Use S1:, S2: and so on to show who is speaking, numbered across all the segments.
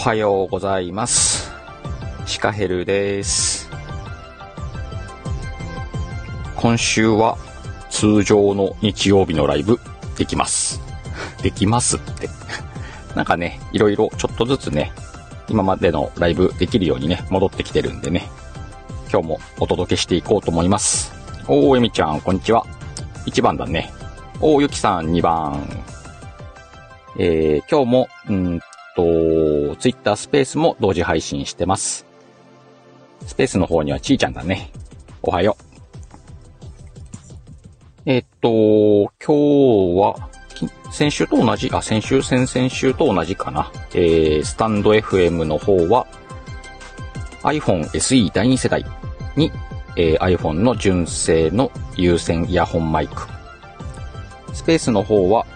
S1: はようございます。シカヘルです。今週は通常の日曜日のライブできます。できますって。なんかね、いろいろちょっとずつね、今までのライブできるようにね、戻ってきてるんでね、今日もお届けしていこうと思います。おー、えみちゃん、こんにちは。1番だね。おー、ゆきさん、2番。えー、今日も、うんと、ツイッタースペースも同時配信してます。スペースの方にはちーちゃんだね。おはよう。えっと、今日は、先週と同じ、あ、先週、先々週と同じかな。えー、スタンド FM の方は、iPhone SE 第2世代に、えー iPhone の純正の有線イヤホンマイク。スペースの方は、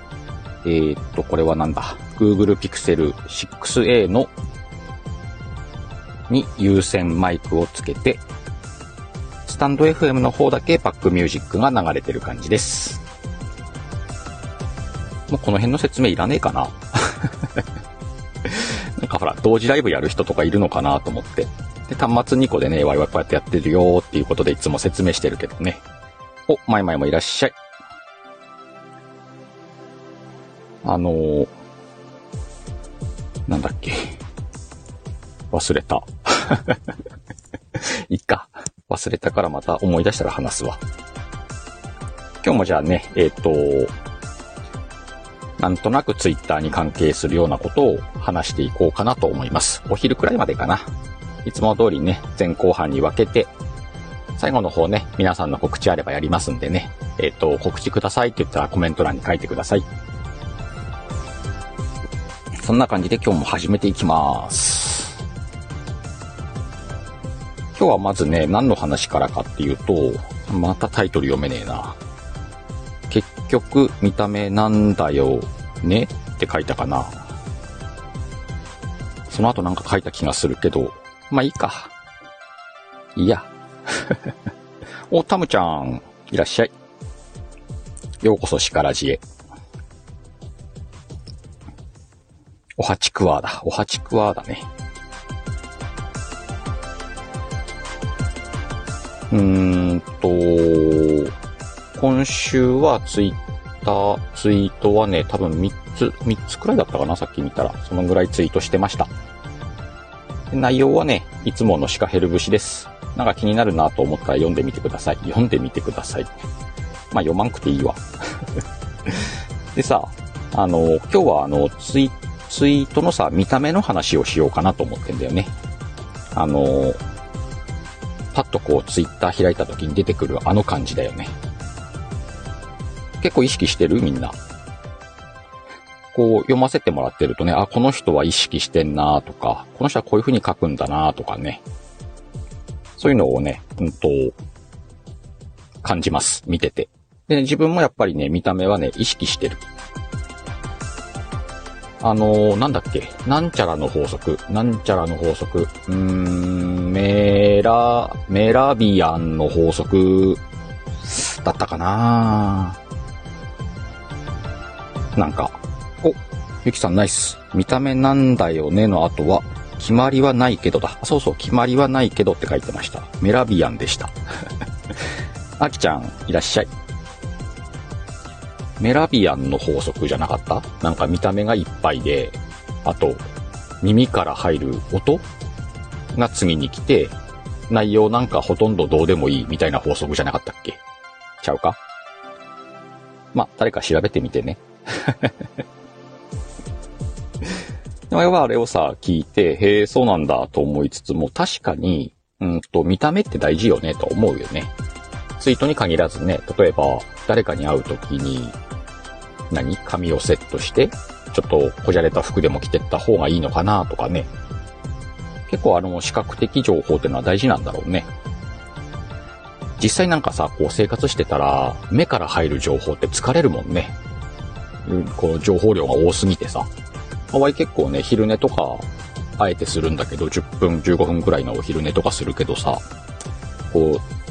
S1: えーっと、これはなんだ？Google Pixel 6a の、に有線マイクをつけて、スタンド FM の方だけバックミュージックが流れてる感じです。もうこの辺の説明いらねえかな。なんかほら、同時ライブやる人とかいるのかなと思って。で、端末2個でね、ワイワイこうやってやってるよっていうことでいつも説明してるけどね。お、マイマイもいらっしゃい。あのー、なんだっけ。忘れた。いっか。忘れたからまた思い出したら話すわ。今日もじゃあね、えっ、と、なんとなくツイッターに関係するようなことを話していこうかなと思います。お昼くらいまでかな。いつも通りね、前後半に分けて、最後の方ね、皆さんの告知あればやりますんでね、えっ、と、告知くださいって言ったらコメント欄に書いてください。そんな感じで今日も始めていきます。今日はまずね、何の話からかっていうと、またタイトル読めねえな。結局、見た目なんだよね？って書いたかな。その後なんか書いた気がするけど、まあいいか。いや。お、タムちゃん、いらっしゃい。ようこそシカラジへ。おはちくわだ。おはちくわだね。うーんと、今週はツイッター、ツイートはね、多分3つ、3つくらいだったかな、さっき見たら。そのぐらいツイートしてました。内容はね、いつものシカヘル節です。なんか気になるなと思ったら読んでみてください。読んでみてください。まあ読まんくていいわ。でさ、あの、今日はあの、ツイッ、ツイートのさ、見た目の話をしようかなと思ってんだよね。あの、パッとこうツイッター開いた時に出てくるあの感じだよね。結構意識してるみんな。こう読ませてもらってるとね、あ、この人は意識してんなとか、この人はこういう風に書くんだなとかね。そういうのをね、うんと、感じます。見てて。で、自分もやっぱりね、見た目はね、意識してる。あのーなんだっけ？なんちゃらの法則。なんちゃらの法則。うーん、メラ、メラビアンの法則だったかななんか、お、ゆきさんナイス。見た目なんだよねの後は、決まりはないけどだ。そうそう、決まりはないけどって書いてました。メラビアンでした。あきちゃん、いらっしゃい。メラビアンの法則じゃなかった？なんか見た目がいっぱいで、あと、耳から入る音？が次に来て、内容なんかほとんどどうでもいいみたいな法則じゃなかったっけ？ちゃうか？ま、誰か調べてみてね。でもあれをさ、聞いて、へえ、そうなんだと思いつつも、確かに、うんと、見た目って大事よねと思うよね。ツイートに限らずね、例えば、誰かに会うときに、何？髪をセットして、ちょっとこじゃれた服でも着てった方がいいのかなとかね。結構あの、視覚的情報ってのは大事なんだろうね。実際なんかさ、こう生活してたら、目から入る情報って疲れるもんね。うんこの情報量が多すぎてさ。ハワイ結構ね、昼寝とか、あえてするんだけど、10分、15分くらいのお昼寝とかするけどさ、こう、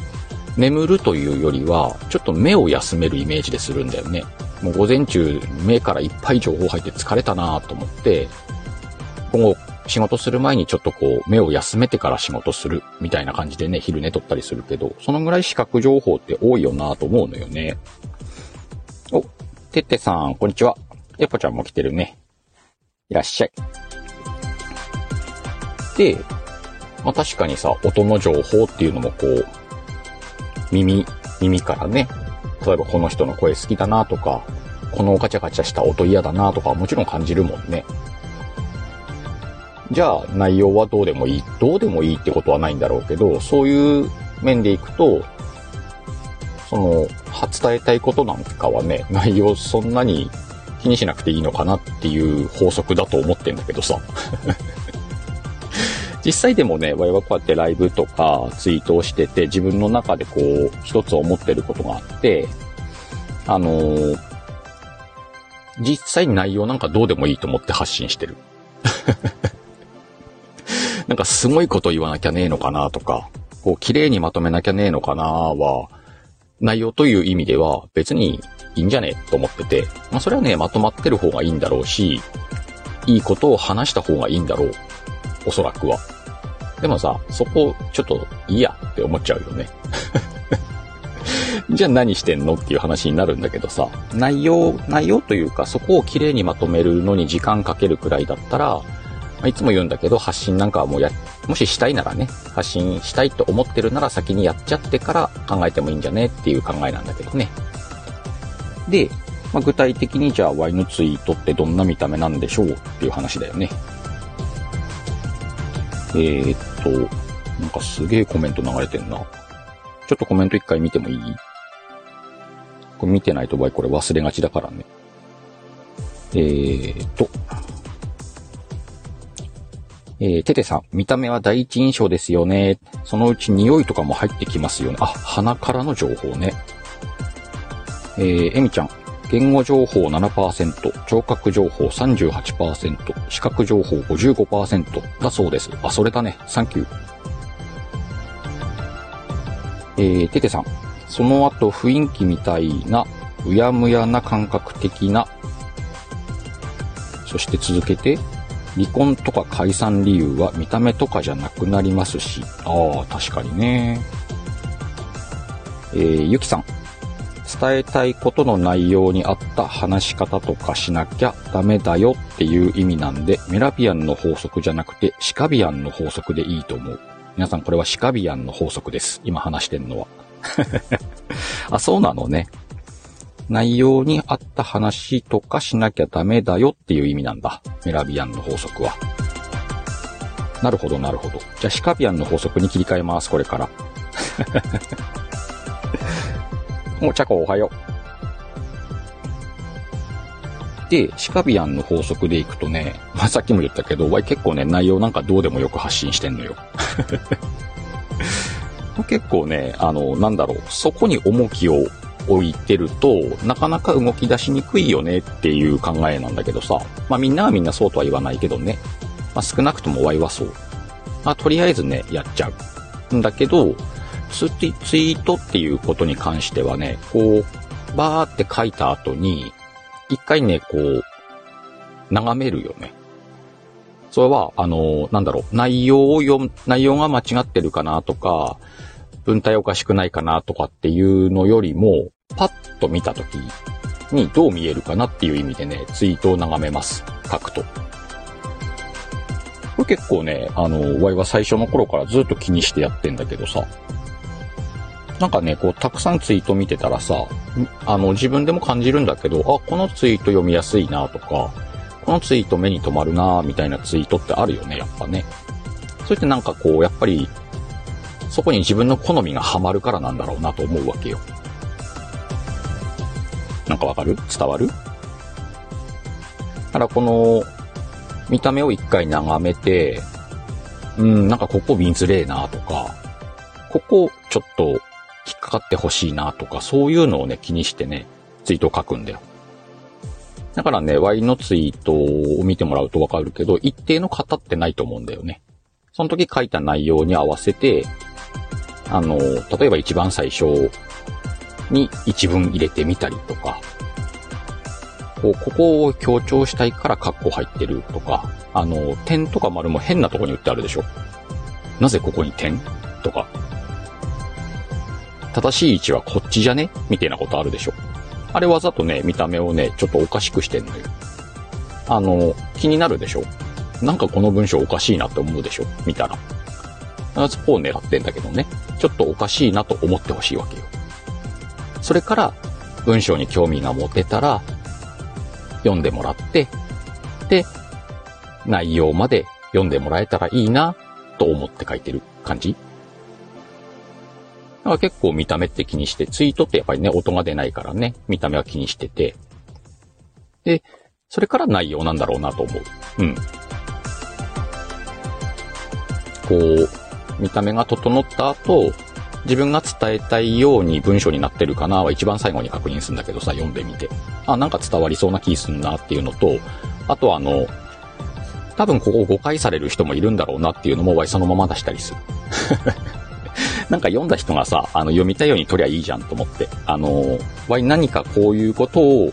S1: 眠るというよりは、ちょっと目を休めるイメージでするんだよね。もう午前中、目からいっぱい情報入って疲れたなと思って、こう、仕事する前にちょっとこう、目を休めてから仕事するみたいな感じでね、昼寝とったりするけど、そのぐらい視覚情報って多いよなと思うのよね。お、てってさん、こんにちは。エポちゃんも来てるね。いらっしゃい。で、まあ確かにさ、音の情報っていうのもこう、耳、耳からね、例えばこの人の声好きだなとか、このガチャガチャした音嫌だなとかもちろん感じるもんね。じゃあ内容はどうでもいい。どうでもいいってことはないんだろうけど、そういう面でいくと、その、伝えたいことなんかはね、内容そんなに気にしなくていいのかなっていう法則だと思ってんだけどさ。実際でもね、我々こうやってライブとかツイートをしてて、自分の中でこう、一つ思ってることがあって、あのー、実際に内容なんかどうでもいいと思って発信してる。なんかすごいこと言わなきゃねえのかなとか、こう綺麗にまとめなきゃねえのかなは、内容という意味では別にいいんじゃねえと思ってて、まあそれはね、まとまってる方がいいんだろうし、いいことを話した方がいいんだろう。おそらくは。でもさ、そこちょっといいやって思っちゃうよね。じゃあ何してんのっていう話になるんだけどさ、内容、内容というかそこをきれいにまとめるのに時間かけるくらいだったら、いつも言うんだけど、発信なんかはもうや、もししたいならね、発信したいと思ってるなら先にやっちゃってから考えてもいいんじゃねっていう考えなんだけどね。で、まあ、具体的にじゃあ Y のツイートってどんな見た目なんでしょうっていう話だよね。えー、っと、なんかすげえコメント流れてんな。ちょっとコメント一回見てもいい？これ見てないと場合これ忘れがちだからね。えー、っと、えー、テテさん、見た目は第一印象ですよね。そのうち匂いとかも入ってきますよね。あ、鼻からの情報ね。えー、エミちゃん、言語情報7%、聴覚情報38%、視覚情報55%だそうです。あ、それだね。サンキュー。えー、テテさん、その後雰囲気みたいな、うやむやな感覚的な、そして続けて、離婚とか解散理由は見た目とかじゃなくなりますし、ああ、確かにね。えー、ゆきさん。伝えたいことの内容に合った話し方とかしなきゃダメだよっていう意味なんで、メラビアンの法則じゃなくてシカビアンの法則でいいと思う。皆さんこれはシカビアンの法則です。今話してんのは。あ、そうなのね。内容に合った話とかしなきゃダメだよっていう意味なんだ。メラビアンの法則は。なるほど、なるほど。じゃあ、シカビアンの法則に切り替えます、これから。もう、チャコおはよう。で、シカビアンの法則でいくとね、まあ、さっきも言ったけど、わい結構ね、内容なんかどうでもよく発信してんのよ。結構ね、あの、なんだろう、そこに重きを置いてると、なかなか動き出しにくいよねっていう考えなんだけどさ。まあみんなはみんなそうとは言わないけどね。まあ少なくともワイはそう。まあとりあえずね、やっちゃう。んだけど、ツイートっていうことに関してはね、こう、バーって書いた後に、一回ね、こう、眺めるよね。それは、あの、なんだろう、内容を読む、内容が間違ってるかなとか、文体おかしくないかなとかっていうのよりも、パッと見たときにどう見えるかなっていう意味でね、ツイートを眺めます。書くと。これ結構ね、あの、ワイは最初の頃からずっと気にしてやってんだけどさ、なんかね、こう、たくさんツイート見てたらさ、あの、自分でも感じるんだけど、あ、このツイート読みやすいなとか、このツイート目に留まるなみたいなツイートってあるよね、やっぱね。それってなんかこう、やっぱりそこに自分の好みがハマるからなんだろうなと思うわけよ。なんかわかる？伝わる？だからこの、見た目を一回眺めて、うん、なんかここ見づれえなとか、ここちょっと引っかかってほしいなとか、そういうのをね、気にしてね、ツイートを書くんだよ。だからね、Y のツイートを見てもらうとわかるけど、一定の型ってないと思うんだよね。その時書いた内容に合わせて、あの、例えば一番最初に一文入れてみたりとか、こう、ここを強調したいからカッコ入ってるとか、あの、点とか丸も変なとこに打ってあるでしょ。なぜここに点とか。正しい位置はこっちじゃね？みたいなことあるでしょ。あれわざとね、見た目をね、ちょっとおかしくしてんのよ。あの、気になるでしょ？なんかこの文章おかしいなって思うでしょ？見たら。スポを狙ってんだけどね。ちょっとおかしいなと思ってほしいわけよ。それから、文章に興味が持てたら、読んでもらって、で、内容まで読んでもらえたらいいな、と思って書いてる感じだか結構見た目って気にして、ツイートってやっぱりね、音が出ないからね、見た目は気にしてて。で、それから内容なんだろうなと思う。うん。こう、見た目が整った後、自分が伝えたいように文章になってるかなは一番最後に確認するんだけどさ、読んでみて。あ、なんか伝わりそうな気すんなっていうのと、あとあの、多分ここ誤解される人もいるんだろうなっていうのも、そのまま出したりする。なんか読んだ人がさ、あの、読みたいように取りゃいいじゃんと思って。あの、わい何かこういうことを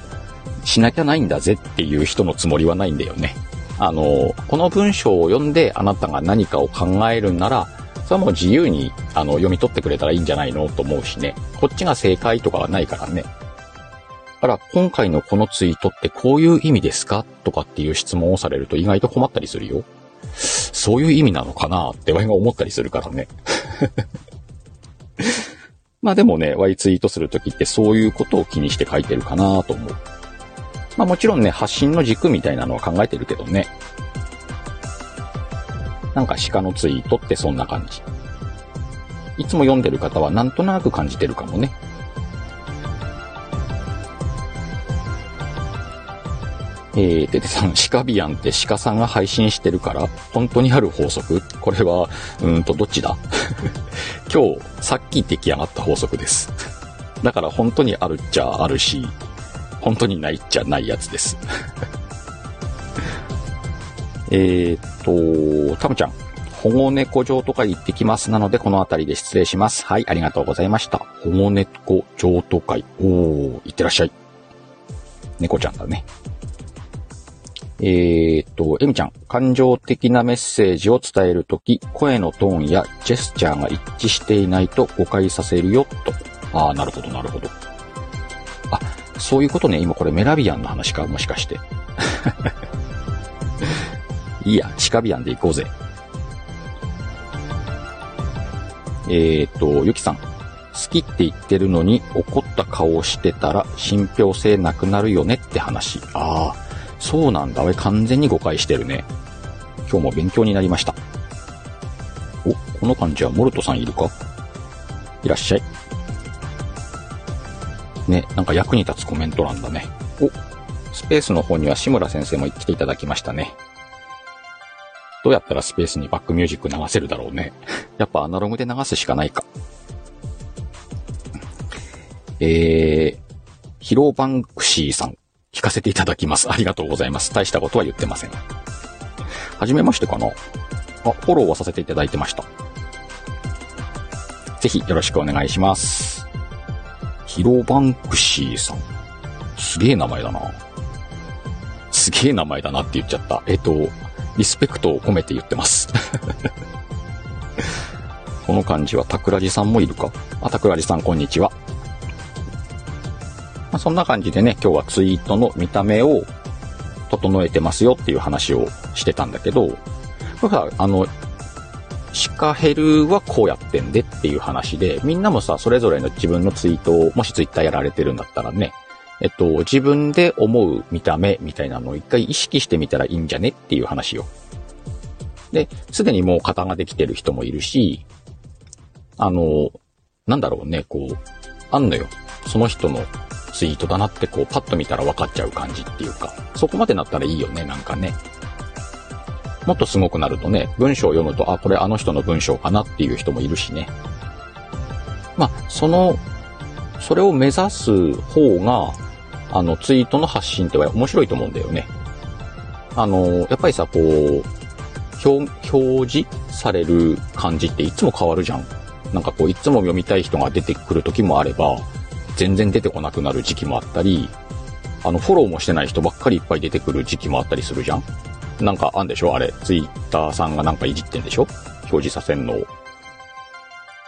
S1: しなきゃないんだぜっていう人のつもりはないんだよね。あの、この文章を読んであなたが何かを考えるんなら、それはもう自由にあの読み取ってくれたらいいんじゃないのと思うしね。こっちが正解とかはないからね。あら、今回のこのツイートってこういう意味ですかとかっていう質問をされると意外と困ったりするよ。そういう意味なのかなってワイが思ったりするからね。まあでもね、Y ツイートするときってそういうことを気にして書いてるかなと思う。まあもちろんね、発信の軸みたいなのは考えてるけどね。なんか鹿のツイートってそんな感じ。いつも読んでる方はなんとなく感じてるかもね。えー、デテさん、シカビアンって鹿さんが配信してるから、本当にある法則？これは、うんと、どっちだ？今日、さっき出来上がった法則です。だから本当にあるっちゃあるし、本当にないっちゃないやつです。えっと、タムちゃん。保護猫場とか行ってきますなので、この辺りで失礼します。はい、ありがとうございました。保護猫譲渡会。おー、行ってらっしゃい。猫ちゃんだね。えー、っと、エミちゃん。感情的なメッセージを伝えるとき、声のトーンやジェスチャーが一致していないと誤解させるよ、と。ああ、なるほど、なるほど。あ、そういうことね。今これメラビアンの話かもしかして。いいや、シカビアンで行こうぜ。えー、っと、ゆきさん。好きって言ってるのに怒った顔をしてたら信憑性なくなるよねって話。ああ、そうなんだ。俺完全に誤解してるね。今日も勉強になりました。お、この感じはモルトさんいるか？いらっしゃい。ね、なんか役に立つコメント欄だね。お、スペースの方には志村先生も来ていただきましたね。どうやったらスペースにバックミュージック流せるだろうね。やっぱアナログで流すしかないか。えー、ヒロバンクシーさん、聞かせていただきます。ありがとうございます。大したことは言ってません。はじめましてかなあ、フォローはさせていただいてました。ぜひよろしくお願いします。ヒロバンクシーさん。すげえ名前だな。すげえ名前だなって言っちゃった。えっと、リスペクトを込めて言ってます。この感じは、桜地さんもいるか？あ、桜地さん、こんにちは。まあ、そんな感じでね、今日はツイートの見た目を整えてますよっていう話をしてたんだけど、これさ、あの、シカヘルはこうやってんでっていう話で、みんなもさ、それぞれの自分のツイートを、もしツイッターやられてるんだったらね、えっと、自分で思う見た目みたいなのを一回意識してみたらいいんじゃねっていう話よ。で、すでにもう型ができてる人もいるし、あの、なんだろうね、こう、あんのよ。その人のツイートだなってこう、パッと見たら分かっちゃう感じっていうか、そこまでなったらいいよね、なんかね。もっとすごくなるとね、文章を読むと、あ、これあの人の文章かなっていう人もいるしね。まあ、その、それを目指す方が、あの、ツイートの発信って面白いと思うんだよね。あの、やっぱりさ、こう、表、表示される感じっていつも変わるじゃん。なんかこう、いつも読みたい人が出てくる時もあれば、全然出てこなくなる時期もあったり、あの、フォローもしてない人ばっかりいっぱい出てくる時期もあったりするじゃんなんかあんでしょ？あれ、ツイッターさんがなんかいじってんでしょ？表示させんのを。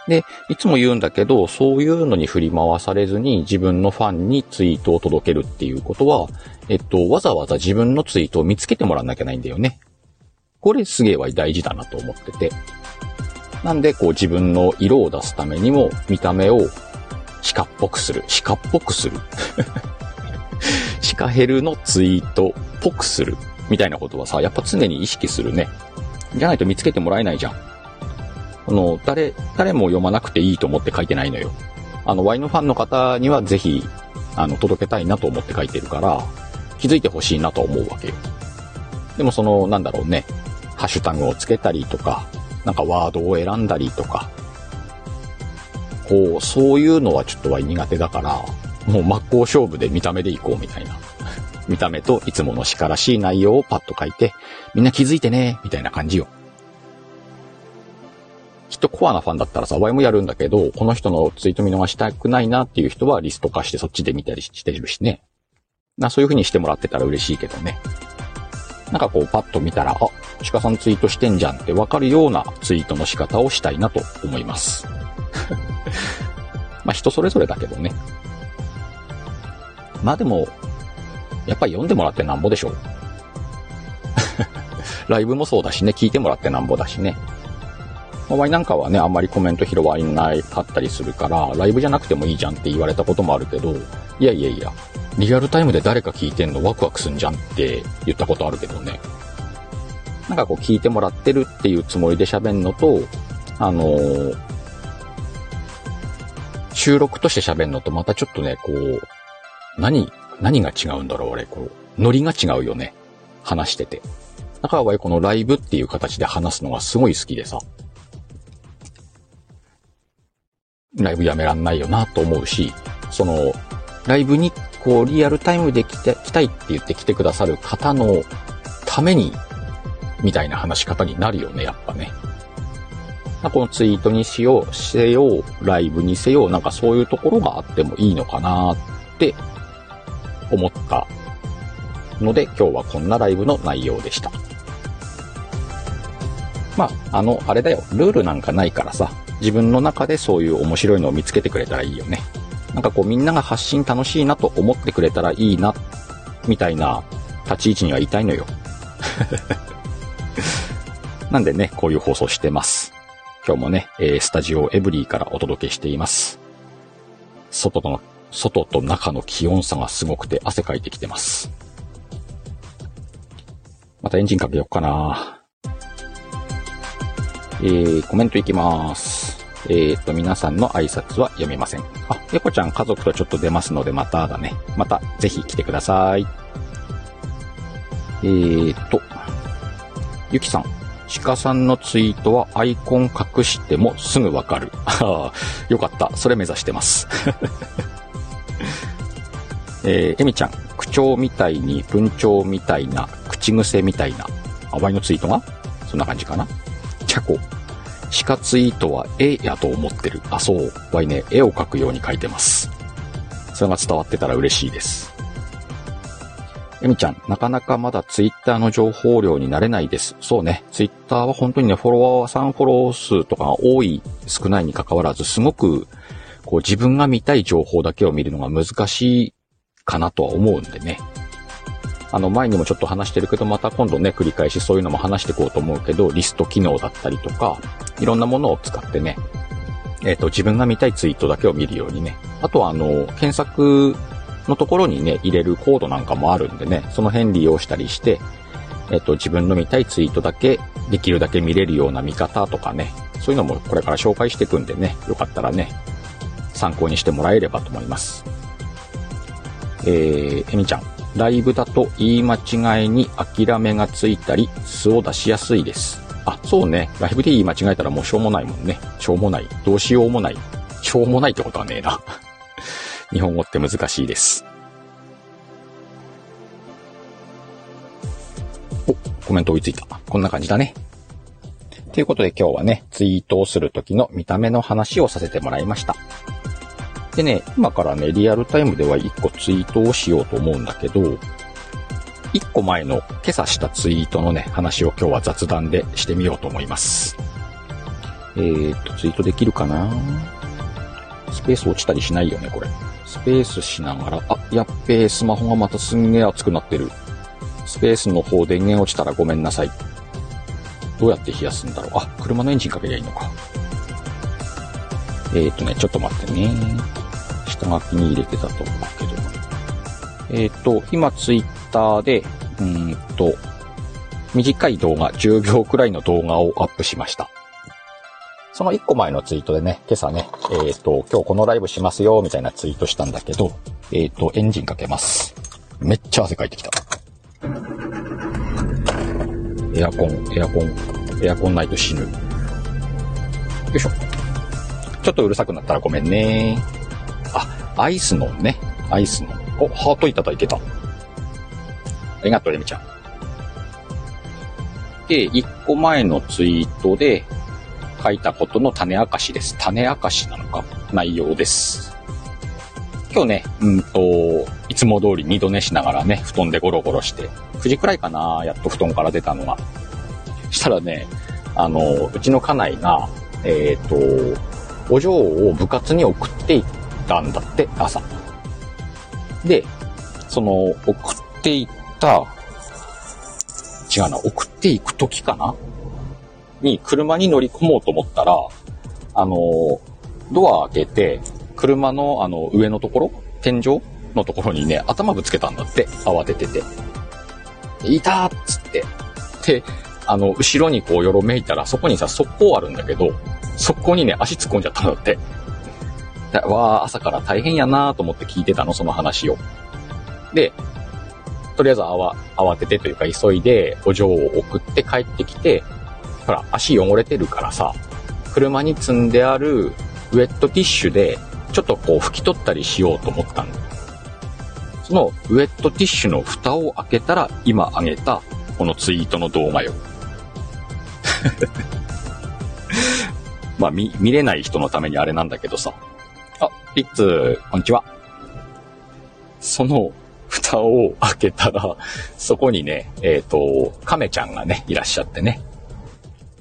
S1: で、いつも言うんだけど、そういうのに振り回されずに自分のファンにツイートを届けるっていうことは、えっと、わざわざ自分のツイートを見つけてもらわなきゃないんだよね。これすげえは大事だなと思ってて。なんで、こう自分の色を出すためにも、見た目を鹿っぽくする。鹿っぽくする。鹿ヘルのツイートっぽくする。みたいなことはさ、やっぱ常に意識するね。じゃないと見つけてもらえないじゃん。あの、誰、誰も読まなくていいと思って書いてないのよ。あの、ワインファンの方にはぜひ、あの、届けたいなと思って書いてるから、気づいてほしいなと思うわけよ。でもその、なんだろうね、ハッシュタグをつけたりとか、なんかワードを選んだりとか、こう、そういうのはちょっとは苦手だから、もう真っ向勝負で見た目でいこうみたいな。見た目といつもの叱らしい内容をパッと書いて、みんな気づいてね、みたいな感じよ。きっとコアなファンだったらさ、ワイもやるんだけど、この人のツイート見逃したくないなっていう人はリスト化してそっちで見たりしてるしね。な、そういう風にしてもらってたら嬉しいけどね。なんかこうパッと見たら、あ、鹿さんツイートしてんじゃんってわかるようなツイートの仕方をしたいなと思います。まあ人それぞれだけどね。まあでも、やっぱり読んでもらってなんぼでしょう。ライブもそうだしね、聞いてもらってなんぼだしね。まあ、ワイなんかはね、あんまりコメント拾われなかったりするから、ライブじゃなくてもいいじゃんって言われたこともあるけど、いやいやいや、リアルタイムで誰か聞いてんのワクワクすんじゃんって言ったことあるけどね。なんかこう聞いてもらってるっていうつもりで喋んのと、あのー、収録として喋んのとまたちょっとね、こう、何、何が違うんだろう、俺、こう、ノリが違うよね。話してて。だから俺このライブっていう形で話すのがすごい好きでさ。ライブやめらんないよなと思うし、その、ライブにこうリアルタイムで来て、来たいって言って来てくださる方のために、みたいな話し方になるよね、やっぱね。このツイートにしよう、せよう、ライブにせよう、なんかそういうところがあってもいいのかなって思ったので、今日はこんなライブの内容でした。まあ、あの、あれだよ、ルールなんかないからさ、自分の中でそういう面白いのを見つけてくれたらいいよね。なんかこうみんなが発信楽しいなと思ってくれたらいいな、みたいな立ち位置にはいたいのよ。なんでね、こういう放送してます。今日もね、えー、スタジオエブリーからお届けしています。外との、外と中の気温差がすごくて汗かいてきてます。またエンジンかけよっかな。えー、コメントいきます。えっ、と、皆さんの挨拶は読みません。あ、猫ちゃん家族とちょっと出ますので、まただね。また、ぜひ来てください。えーと、ゆきさん。鹿さんのツイートはアイコン隠してもすぐわかる。よかった。それ目指してます。えー、えみちゃん。口調みたいに文鳥みたいな、口癖みたいな。あわいのツイートが？そんな感じかな。チャコ。鹿ツイートは絵やと思ってる。あ、そう。わいね、絵を描くように描いてます。それが伝わってたら嬉しいです。えみちゃん、なかなかまだツイッターの情報量になれないです。そうね。ツイッターは本当にね、フォロワーさんフォロー数とか多い、少ないに関わらず、すごく、こう自分が見たい情報だけを見るのが難しいかなとは思うんでね。あの、前にもちょっと話してるけど、また今度ね、繰り返しそういうのも話していこうと思うけど、リスト機能だったりとか、いろんなものを使ってね、えっ、ー、と、自分が見たいツイートだけを見るようにね。あとは、あの、検索のところにね、入れるコードなんかもあるんでね、その辺利用したりして、えっ、と、自分の見たいツイートだけ、できるだけ見れるような見方とかね、そういうのもこれから紹介していくんでね、よかったらね、参考にしてもらえればと思います。えー、えみちゃん。ライブだと言い間違いに諦めがついたり、素を出しやすいです。あ、そうね。ライブで言い間違えたらもうしょうもないもんね。しょうもない。どうしようもない。しょうもないってことはねえな。日本語って難しいです。お、コメント追いついた。こんな感じだね。ということで今日はね、ツイートをするときの見た目の話をさせてもらいました。でね、今からね、リアルタイムでは1個ツイートをしようと思うんだけど、1個前の今朝したツイートのね、話を今日は雑談でしてみようと思います。えーっと、ツイートできるかな？スペース落ちたりしないよね、これ。スペースしながら、あ、やっべえ、スマホがまたすんげえ熱くなってる。スペースの方電源落ちたらごめんなさい。どうやって冷やすんだろう。あ、車のエンジンかけりゃいいのか。えー、とね、ちょっと待ってね。下書きに入れてたと思うけど。えー、っと、今ツイッターで、うんと、短い動画、10秒くらいの動画をアップしました。その1個前のツイートでね、今朝ね、えっ、ー、と、今日このライブしますよ、みたいなツイートしたんだけど、えっ、ー、と、エンジンかけます。めっちゃ汗かいてきた。エアコン、エアコン、エアコンないと死ぬ。よいしょ。ちょっとうるさくなったらごめんね。あ、アイスのね、アイスの。お、ハートいただいてた。ありがとう、レミちゃん。で、1個前のツイートで、書いたことの種明かしです。種明かしなのか？内容です。今日ね、うんと、いつも通り二度寝しながらね、布団でゴロゴロして、9時くらいかな、やっと布団から出たのが。したらね、あの、うちの家内が、えっ、ー、と、お嬢を部活に送っていったんだって、朝。で、その、送っていった、違うな、送っていく時かな？に車に乗り込もうと思ったら、あの、ドア開けて、車のあの上のところ、天井のところにね、頭ぶつけたんだって、慌ててて。いたっつって。で、あの、後ろにこうよろめいたら、そこにさ、速攻あるんだけど、速攻にね、足突っ込んじゃったんだって。わあ、朝から大変やなと思って聞いてたの、その話を。で、とりあえず慌ててというか急いでお嬢を送って帰ってきて、ほら、足汚れてるからさ、車に積んであるウェットティッシュで、ちょっとこう拭き取ったりしようと思ったの。そのウェットティッシュの蓋を開けたら、今上げたこのツイートの動画よ。まあ、見、見れない人のためにあれなんだけどさ。あ、リッツ、こんにちは。その蓋を開けたら、そこにね、えっ、ー、と、亀ちゃんがね、いらっしゃってね。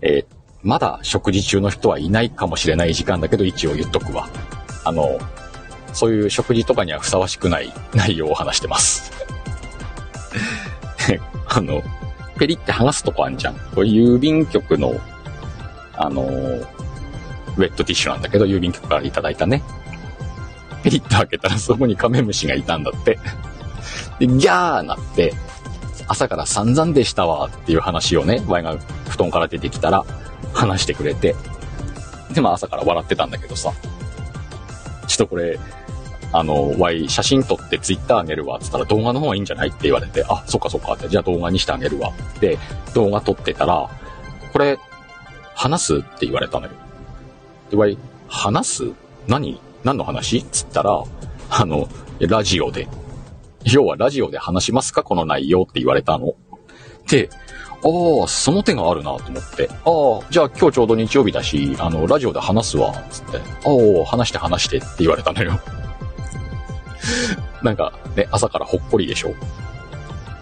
S1: えー、まだ食事中の人はいないかもしれない時間だけど一応言っとくわ。あの、そういう食事とかにはふさわしくない内容を話してます。あの、ペリって剥がすとこあんじゃん。これ郵便局の、あの、ウェットティッシュなんだけど、郵便局からいただいたね。ペリッと開けたらそこにカメムシがいたんだって。で、ギャーなって、朝から散々でしたわっていう話をね、ワイが布団から出てきたら話してくれて、で、まあ朝から笑ってたんだけどさ、ちょっとこれ、あの、ワイ写真撮ってツイッターあげるわって言ったら動画の方がいいんじゃないって言われて、あ、そっかそっかって、じゃあ動画にしてあげるわ。って、動画撮ってたら、これ、話すって言われたのよ。で、ワイ、話す？何？何の話？つったら、あの、ラジオで。要はラジオで話しますか？この内容って言われたの。で、ああ、その手があるなと思って。ああ、じゃあ今日ちょうど日曜日だし、あの、ラジオで話すわ、つって。ああ、話して話してって言われたのよ。なんかね、朝からほっこりでしょ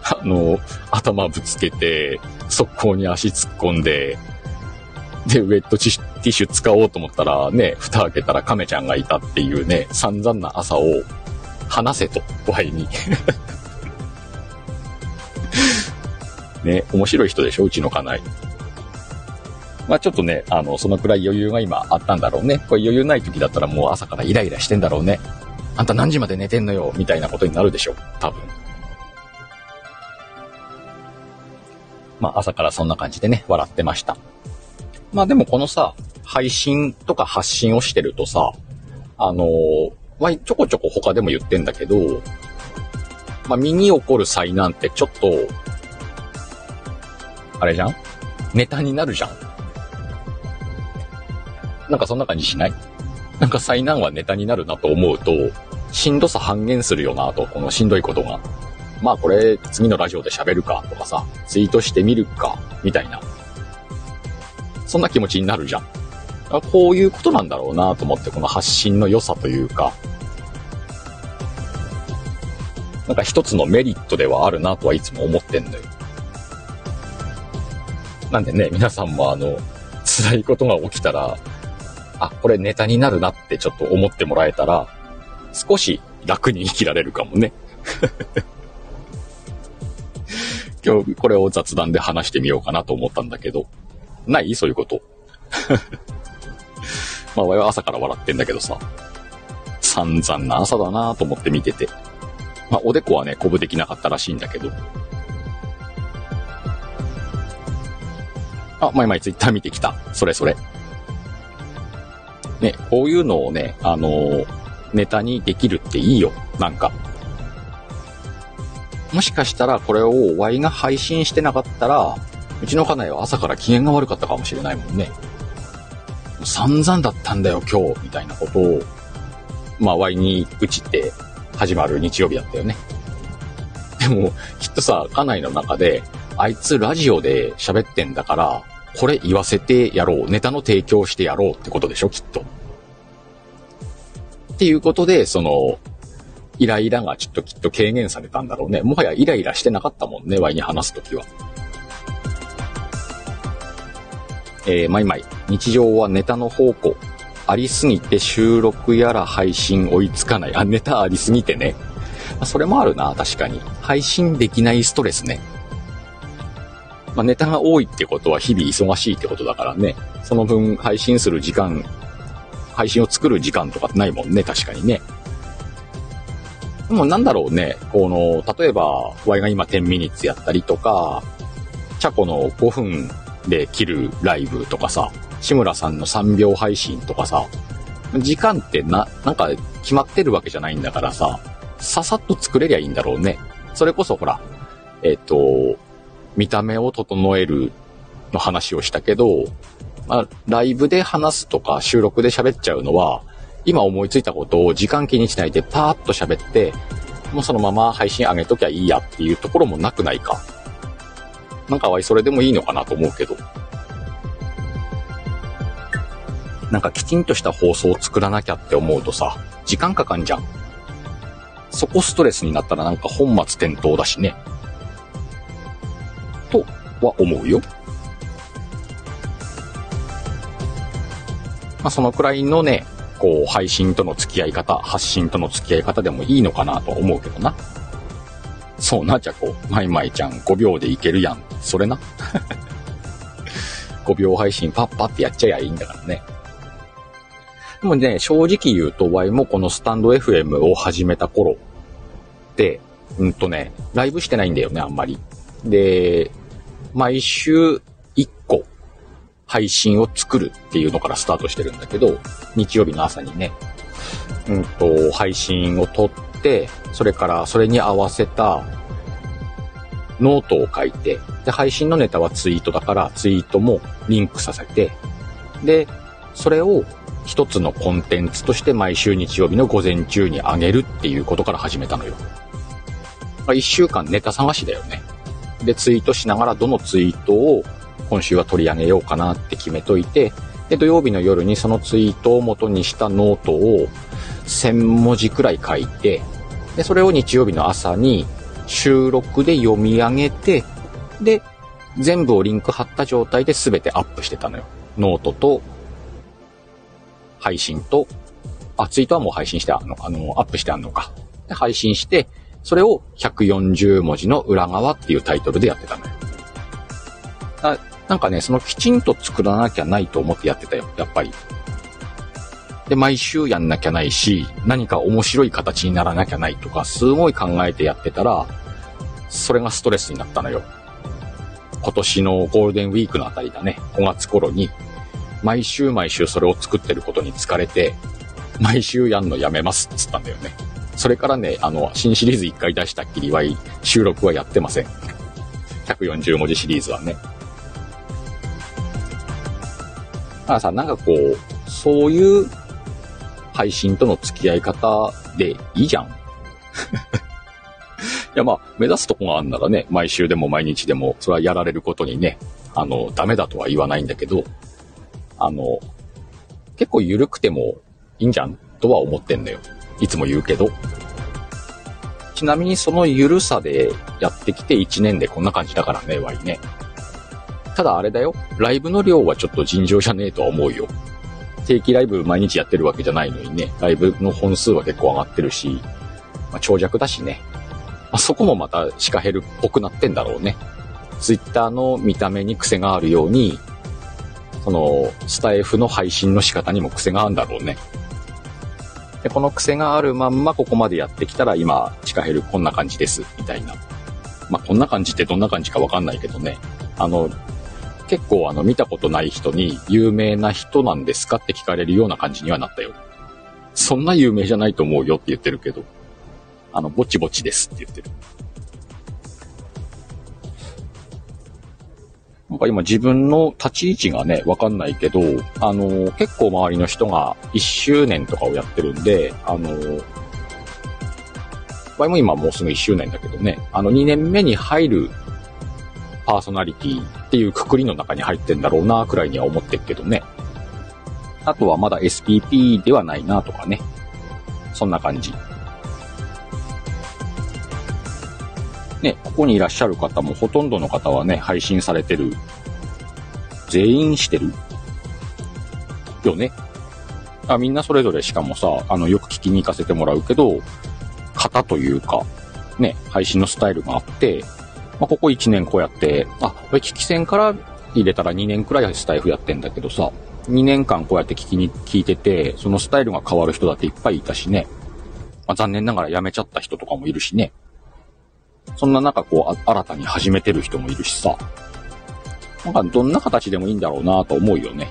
S1: あの、頭ぶつけて、速攻に足突っ込んで、で、ウェットティッシュ使おうと思ったらね、蓋開けたら亀ちゃんがいたっていうね、散々な朝を話せと、ワイに。ね、面白い人でしょうちの家内。まあちょっとね、あの、そのくらい余裕が今あったんだろうね。これ余裕ない時だったらもう朝からイライラしてんだろうね。あんた何時まで寝てんのよみたいなことになるでしょ。多分。まあ朝からそんな感じでね、笑ってました。まあでもこのさ、配信とか発信をしてるとさ、あのー、まあ、ちょこちょこ他でも言ってんだけど、まあ、身に起こる災難ってちょっと、あれじゃん？ネタになるじゃん。なんかそんな感じしない？なんか災難はネタになるなと思うと、しんどさ半減するよなと、このしんどいことが。まあこれ次のラジオで喋るかとかさ、ツイートしてみるか、みたいな。そんな気持ちになるじゃん。こういうことなんだろうなと思って、この発信の良さというか、なんか一つのメリットではあるなとはいつも思ってんのよ。なんでね、皆さんもあの、辛いことが起きたら、あ、これネタになるなってちょっと思ってもらえたら、少し楽に生きられるかもね。今日これを雑談で話してみようかなと思ったんだけど、ない？そういうこと。まあ、我は朝から笑ってんだけどさ、散々な朝だなと思って見てて。まあ、おでこはね、こぶできなかったらしいんだけど。あ、まいまいツイッター見てきた。それそれ。ね、こういうのをね、あのー、ネタにできるっていいよ。なんか。もしかしたらこれを Y が配信してなかったら、うちの家内は朝から機嫌が悪かったかもしれないもんね。散々だったんだよ今日、みたいなことを、まあ Y に打ちって始まる日曜日だったよね。でも、きっとさ、家内の中で、あいつラジオで喋ってんだから、これ言わせてやろう、ネタの提供してやろうってことでしょ、きっと。っていうことで、その、イライラがちょっときっと軽減されたんだろうね。もはやイライラしてなかったもんね、ワイに話すときは。えー、マイマイ。日常はネタの宝庫。ありすぎて収録やら配信追いつかない。あ、ネタありすぎてね。まそれもあるな、確かに。配信できないストレスね。まあ、ネタが多いってことは日々忙しいってことだからね。その分配信する時間、配信を作る時間とかってないもんね、確かにね。でもなんだろうね、この、例えば、Y が今10ミニッツやったりとか、チャコの5分で切るライブとかさ、志村さんの3秒配信とかさ、時間ってな、なんか決まってるわけじゃないんだからさ、ささっと作れりゃいいんだろうね。それこそほら、えっ、と、見た目を整えるの話をしたけど、まあ、ライブで話すとか収録で喋っちゃうのは、今思いついたことを時間気にしないでパーッと喋って、もうそのまま配信上げときゃいいやっていうところもなくないか。なんかはそれでもいいのかなと思うけど。なんかきちんとした放送を作らなきゃって思うとさ、時間かかんじゃん。そこストレスになったらなんか本末転倒だしね。とは思うよ。まあ、そのくらいのね、こう、配信との付き合い方、発信との付き合い方でもいいのかなと思うけどな。そうな、じゃこう、マイマイちゃん5秒でいけるやん。それな。5秒配信パッパってやっちゃえばいいんだからね。でもね、正直言うと、ワイもこのスタンド FM を始めた頃って、うんとね、ライブしてないんだよね、あんまり。で、毎週1個配信を作るっていうのからスタートしてるんだけど、日曜日の朝にね、うんと、配信を撮って、それからそれに合わせたノートを書いて、で、配信のネタはツイートだからツイートもリンクさせて、で、それを一つのコンテンツとして毎週日曜日の午前中に上げるっていうことから始めたのよ。一週間ネタ探しだよね。で、ツイートしながらどのツイートを今週は取り上げようかなって決めといて、で、土曜日の夜にそのツイートを元にしたノートを1000文字くらい書いて、で、それを日曜日の朝に収録で読み上げて、で、全部をリンク貼った状態で全てアップしてたのよ。ノートと、配信と、あ、ツイートはもう配信してあの、あの、アップしてあんのか。で、配信して、それを140文字の縁側っていうタイトルでやってたのよ。あなんかね、そのきちんと作らなきゃないと思ってやってたよ、やっぱり。で、毎週やんなきゃないし、何か面白い形にならなきゃないとか、すごい考えてやってたら、それがストレスになったのよ。今年のゴールデンウィークのあたりだね、5月頃に、毎週毎週それを作ってることに疲れて、毎週やんのやめますっつったんだよね。それからね、あの、新シリーズ1回出したっきりは収録はやってません。140文字シリーズはね。だからさ、なんかこう、そういう配信との付き合い方でいいじゃん。いやまあ、目指すとこがあんならね、毎週でも毎日でも、それはやられることにね、あの、ダメだとは言わないんだけど、あの、結構緩くてもいいんじゃんとは思ってんだよ。いつも言うけど。ちなみにその緩さでやってきて1年でこんな感じだからね、ワイね。ただあれだよ。ライブの量はちょっと尋常じゃねえとは思うよ。定期ライブ毎日やってるわけじゃないのにね、ライブの本数は結構上がってるし、まあ、長尺だしね。まあ、そこもまたシカヘルっぽくなってんだろうね。ツイッターの見た目に癖があるように、その、スタイフの配信の仕方にも癖があるんだろうね。で、この癖があるまんまここまでやってきたら今、シカヘルこんな感じです、みたいな。まあ、こんな感じってどんな感じかわかんないけどね。あの、結構あの見たことない人に有名な人なんですかって聞かれるような感じにはなったよ。そんな有名じゃないと思うよって言ってるけど、あの、ぼちぼちですって言ってる。なんか今自分の立ち位置がね、わかんないけど、あの、結構周りの人が1周年とかをやってるんで、あの、場合も今もうすぐ1周年だけどね、あの2年目に入るパーソナリティっていうくくりの中に入ってんだろうな、くらいには思ってるけどね。あとはまだ SPP ではないなとかね。そんな感じ。ね、ここにいらっしゃる方もほとんどの方はね、配信されてる。全員してるよね。あみんなそれぞれしかもさ、あの、よく聞きに行かせてもらうけど、型というか、ね、配信のスタイルがあって、まあ、ここ1年こうやって、あ、これ聞き戦から入れたら2年くらいスタイフやってんだけどさ、2年間こうやって聞きに、聞いてて、そのスタイルが変わる人だっていっぱいいたしね。まあ、残念ながら辞めちゃった人とかもいるしね。そんな中こう、新たに始めてる人もいるしさ。なんかどんな形でもいいんだろうなと思うよね。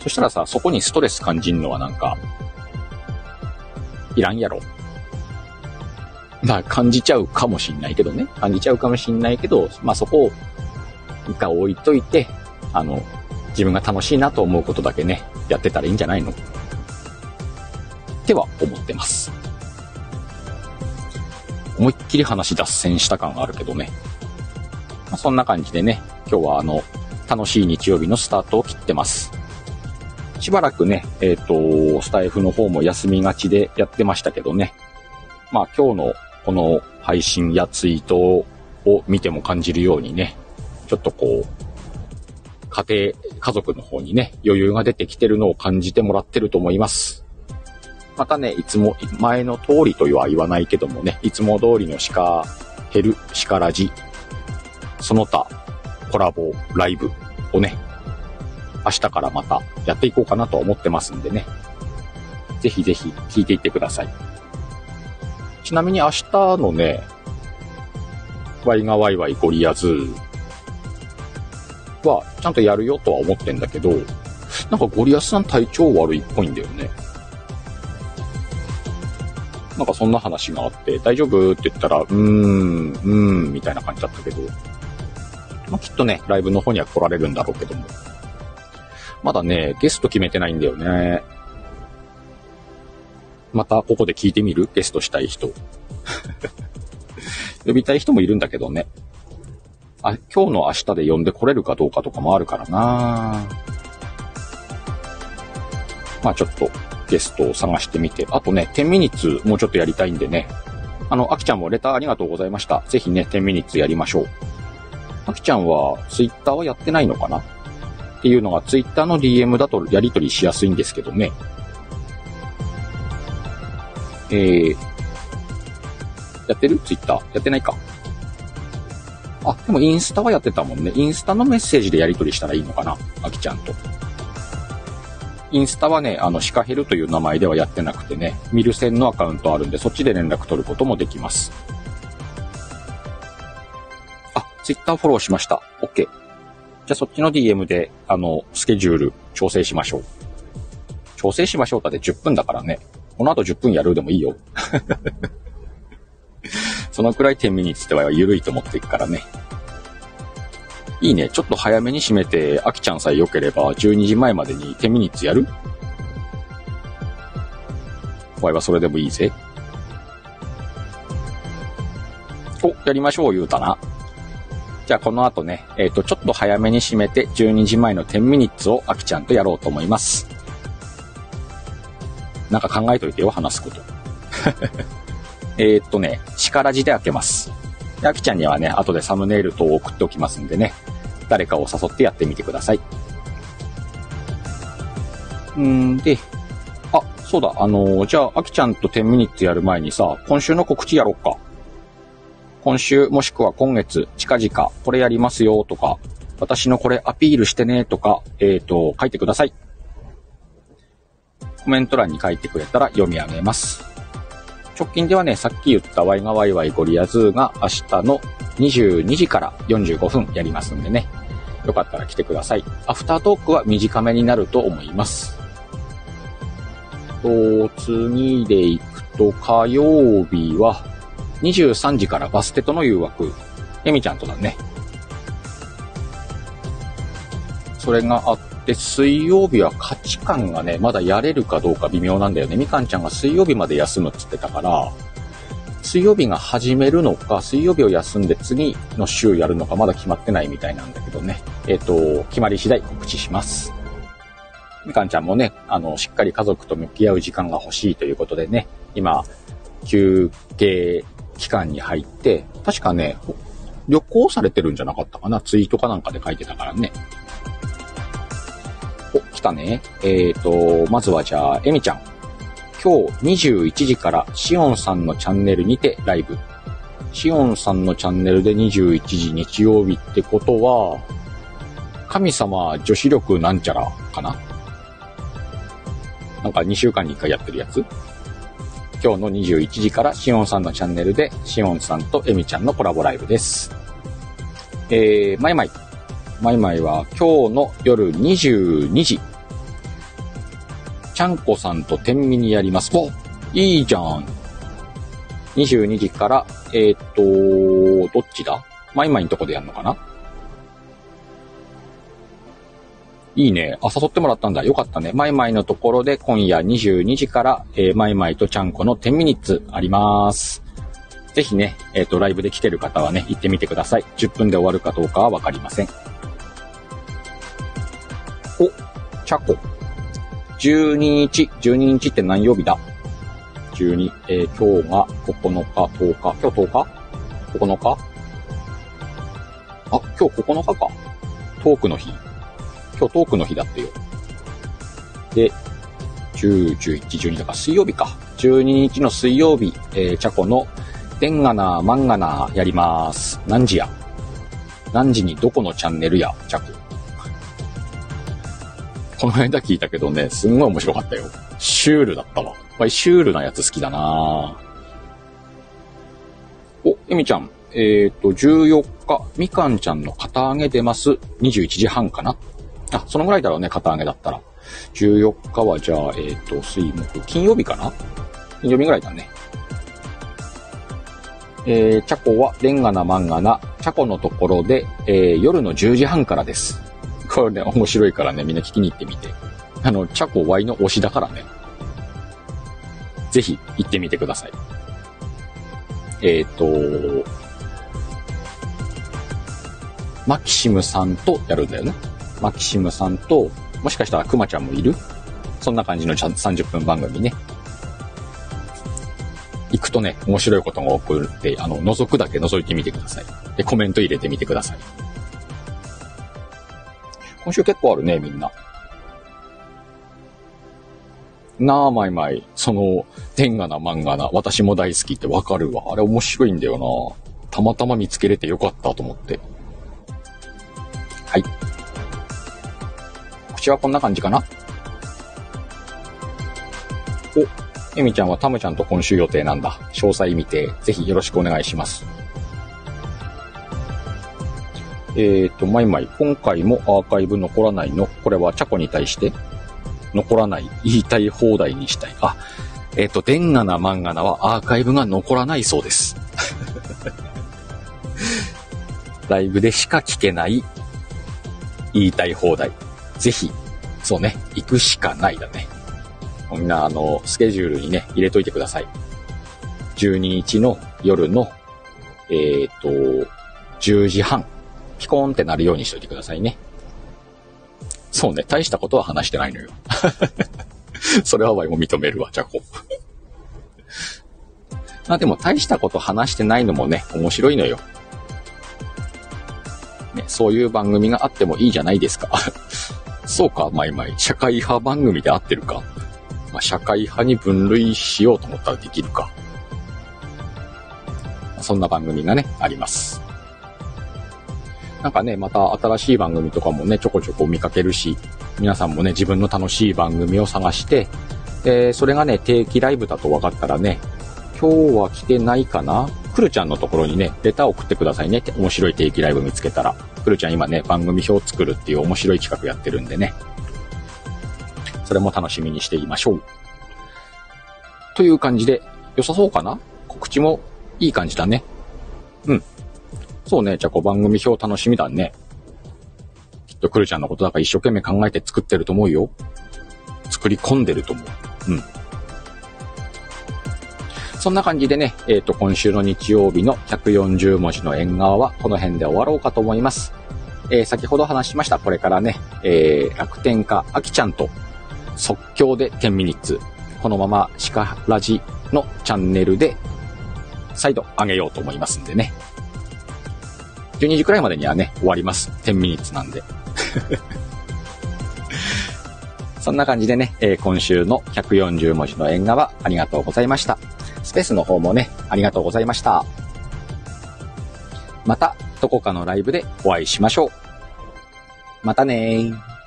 S1: そしたらさ、そこにストレス感じんのはなんか、いらんやろ。まあ感じちゃうかもしんないけどね。感じちゃうかもしんないけど、まあそこを一回置いといて、あの、自分が楽しいなと思うことだけね、やってたらいいんじゃないの？っては思ってます。思いっきり話脱線した感あるけどね。まあ、そんな感じでね、今日はあの、楽しい日曜日のスタートを切ってます。しばらくね、えっ、ー、と、スタイフの方も休みがちでやってましたけどね。まあ今日のこの配信やツイートを見ても感じるようにね、ちょっとこう、家庭、家族の方にね、余裕が出てきてるのを感じてもらってると思います。またね、いつも前の通りとは言わないけどもね、いつも通りの鹿、ヘル、鹿ラジ、その他、コラボ、ライブをね、明日からまたやっていこうかなと思ってますんでね。ぜひぜひ聞いていってください。ちなみに明日のね、ワイがワイワイゴリアズは、ちゃんとやるよとは思ってんだけど、なんかゴリアスさん体調悪いっぽいんだよね。なんかそんな話があって、大丈夫って言ったら、うーん、うーん、みたいな感じだったけど、まあ、きっとね、ライブの方には来られるんだろうけども。まだね、ゲスト決めてないんだよね。またここで聞いてみる？ゲストしたい人。呼びたい人もいるんだけどね。あ、今日の明日で呼んでこれるかどうかとかもあるからなまあちょっとゲストを探してみて。あとね、10ミニッツもうちょっとやりたいんでね。あの、あきちゃんもレターありがとうございました。ぜひね、10ミニッツやりましょう。あきちゃんはツイッターはやってないのかな？っていうのがツイッターの DM だとやり取りしやすいんですけどね。えー、やってる？ツイッターやってないか。あ、でもインスタはやってたもんね。インスタのメッセージでやり取りしたらいいのかな？あきちゃんと。インスタはね、あの、シカヘルという名前ではやってなくてね、ミルセンのアカウントあるんで、そっちで連絡取ることもできます。あ、ツイッターフォローしました。OK。じゃあそっちの DM で、あの、スケジュール調整しましょう。調整しましょうかで10分だからね。この後10分やるでもいいよ。そのくらい10ミニッツでは緩いと思っていくからね。いいね。ちょっと早めに閉めて、あきちゃんさえ良ければ12時前までに10ミニッツやる？お前はそれでもいいぜ。お、やりましょう言うたな。じゃあこの後ね、えっ、ー、と、ちょっと早めに閉めて12時前の10ミニッツをあきちゃんとやろうと思います。なんか考えといてよ、話すこと。え、っとね、力字で開けます。あきちゃんにはね、後でサムネイル等を送っておきますんでね、誰かを誘ってやってみてください。んで、あ、そうだ、あのー、じゃあ、あきちゃんと10ミニッツやる前にさ、今週の告知やろっか。今週もしくは今月、近々、これやりますよとか、私のこれアピールしてねとか、えっ、ー、と、書いてください。コメント欄に書いてくれたら読み上げます。直近ではね、さっき言ったワイガワイワイゴリアズーが明日の22時から45分やりますんでね。よかったら来てください。アフタートークは短めになると思います。と、次で行くと火曜日は23時からバステとの誘惑。エミちゃんとだね。それがあって、水曜日は価値観がね、まだやれるかどうか微妙なんだよね。みかんちゃんが水曜日まで休むっつってたから、水曜日が始めるのか、水曜日を休んで次の週やるのか、まだ決まってないみたいなんだけどね。えっ、ー、と、決まり次第告知します。みかんちゃんもね、あの、しっかり家族と向き合う時間が欲しいということでね、今、休憩期間に入って、確かね、旅行されてるんじゃなかったかなツイートかなんかで書いてたからね。お、来たね。えっ、ー、と、まずはじゃあ、エミちゃん。今日21時からシオンさんのチャンネルにてライブ。シオンさんのチャンネルで21時日曜日ってことは、神様女子力なんちゃらかな？なんか2週間に1回やってるやつ？今日の21時からシオンさんのチャンネルでシオンさんとエミちゃんのコラボライブです。えー、マイマイ。マイマイは今日の夜22時。ちゃんこさんと天秤にやります。おいいじゃん。22時から、えっ、と、どっちだ？マイマイのとこでやるのかな？いいね。あ、誘ってもらったんだ。よかったね。マイマイのところで今夜22時から、えー、マイマイとちゃんこの10ミニッツあります。ぜひね、えっ、ー、と、ライブで来てる方はね、行ってみてください。10分で終わるかどうかはわかりません。チャコ。12日、12日って何曜日だ ?12、えー、今日が9日、10日、今日10日 ?9 日？あ、今日9日か。トークの日。今日トークの日だってよ。で、10、11、12だから水曜日か。12日の水曜日、えー、チャコのデンガナー、マンガナーやります。何時や？何時にどこのチャンネルや、チャコ。この間聞いたけどね、すんごい面白かったよ。シュールだったわ。ぱりシュールなやつ好きだなお、エミちゃん。えっ、ー、と、14日、みかんちゃんの肩上げ出ます。21時半かな。あ、そのぐらいだろうね、肩上げだったら。14日はじゃあ、えっ、ー、と、水木、金曜日かな？金曜日ぐらいだね。えー、チャコは、レンガな漫画な、チャコのところで、えー、夜の10時半からです。これね、面白いからね、みんな聞きに行ってみて。あの、チャコ Y の推しだからね。ぜひ行ってみてください。えっ、ー、と、マキシムさんとやるんだよね。マキシムさんと、もしかしたらクマちゃんもいるそんな感じの30分番組ね。行くとね、面白いことが起こるって、あの、覗くだけ覗いてみてください。で、コメント入れてみてください。今週結構あるね、みんな。なあ、まい。まい。その、天下な漫画な、私も大好きってわかるわ。あれ面白い。んだよな。たまたま見つけれてよかったと思って。はい。口はこんな感じかなお、エミちゃんはタムちゃんと今週予定なんだ。詳細見て、ぜひよろしくお願い。します。えっ、ー、と、まいまい。今回もアーカイブ残らないの。これはチャコに対して残らない。言いたい放題にしたい。あ、えっ、ー、と、デンガな漫画なはアーカイブが残らないそうです。ライブでしか聞けない言いたい放題。ぜひ、そうね、行くしかないだね。みんな、あの、スケジュールにね、入れといてください。12日の夜の、えっ、ー、と、10時半、ピコーンってなるようにしといてくださいね。そうね、大したことは話してないのよ。それはワイも認めるわ、じゃこ。まあでも大したこと話してないのもね、面白いのよ。ね、そういう番組があってもいいじゃないですか。そうか、まいまい。社会派番組で合ってるか。まあ、社会派に分類しようと思ったらできるか。そんな番組がね、あります。なんかね、また新しい番組とかもね、ちょこちょこ見かけるし、皆さんもね、自分の楽しい番組を探して、で、それがね、定期ライブだと分かったらね、今日は来てないかな？くるちゃんのところにね、レター送ってくださいねって面白い定期ライブ見つけたら。くるちゃん今ね、番組表を作るっていう面白い企画やってるんでね。それも楽しみにしていましょう。という感じで、良さそうかな？告知もいい感じだね。うん。そうね、じゃあこう番組表楽しみだね。きっとくるちゃんのことだか一生懸命考えて作ってると思うよ。作り込んでると思う。うん。そんな感じでね、えっ、ー、と、今週の日曜日の140文字の縁側はこの辺で終わろうかと思います。えー、先ほど話しました、これからね、えー、楽天家あきちゃんと即興で10ミニッツ、このままシカラジのチャンネルで再度上げようと思いますんでね。12時くらいまでにはね、終わります。10ミニッツなんで。そんな感じでね、えー、今週の140文字の縁側ありがとうございました。スペースの方もね、ありがとうございました。また、どこかのライブでお会いしましょう。またねー。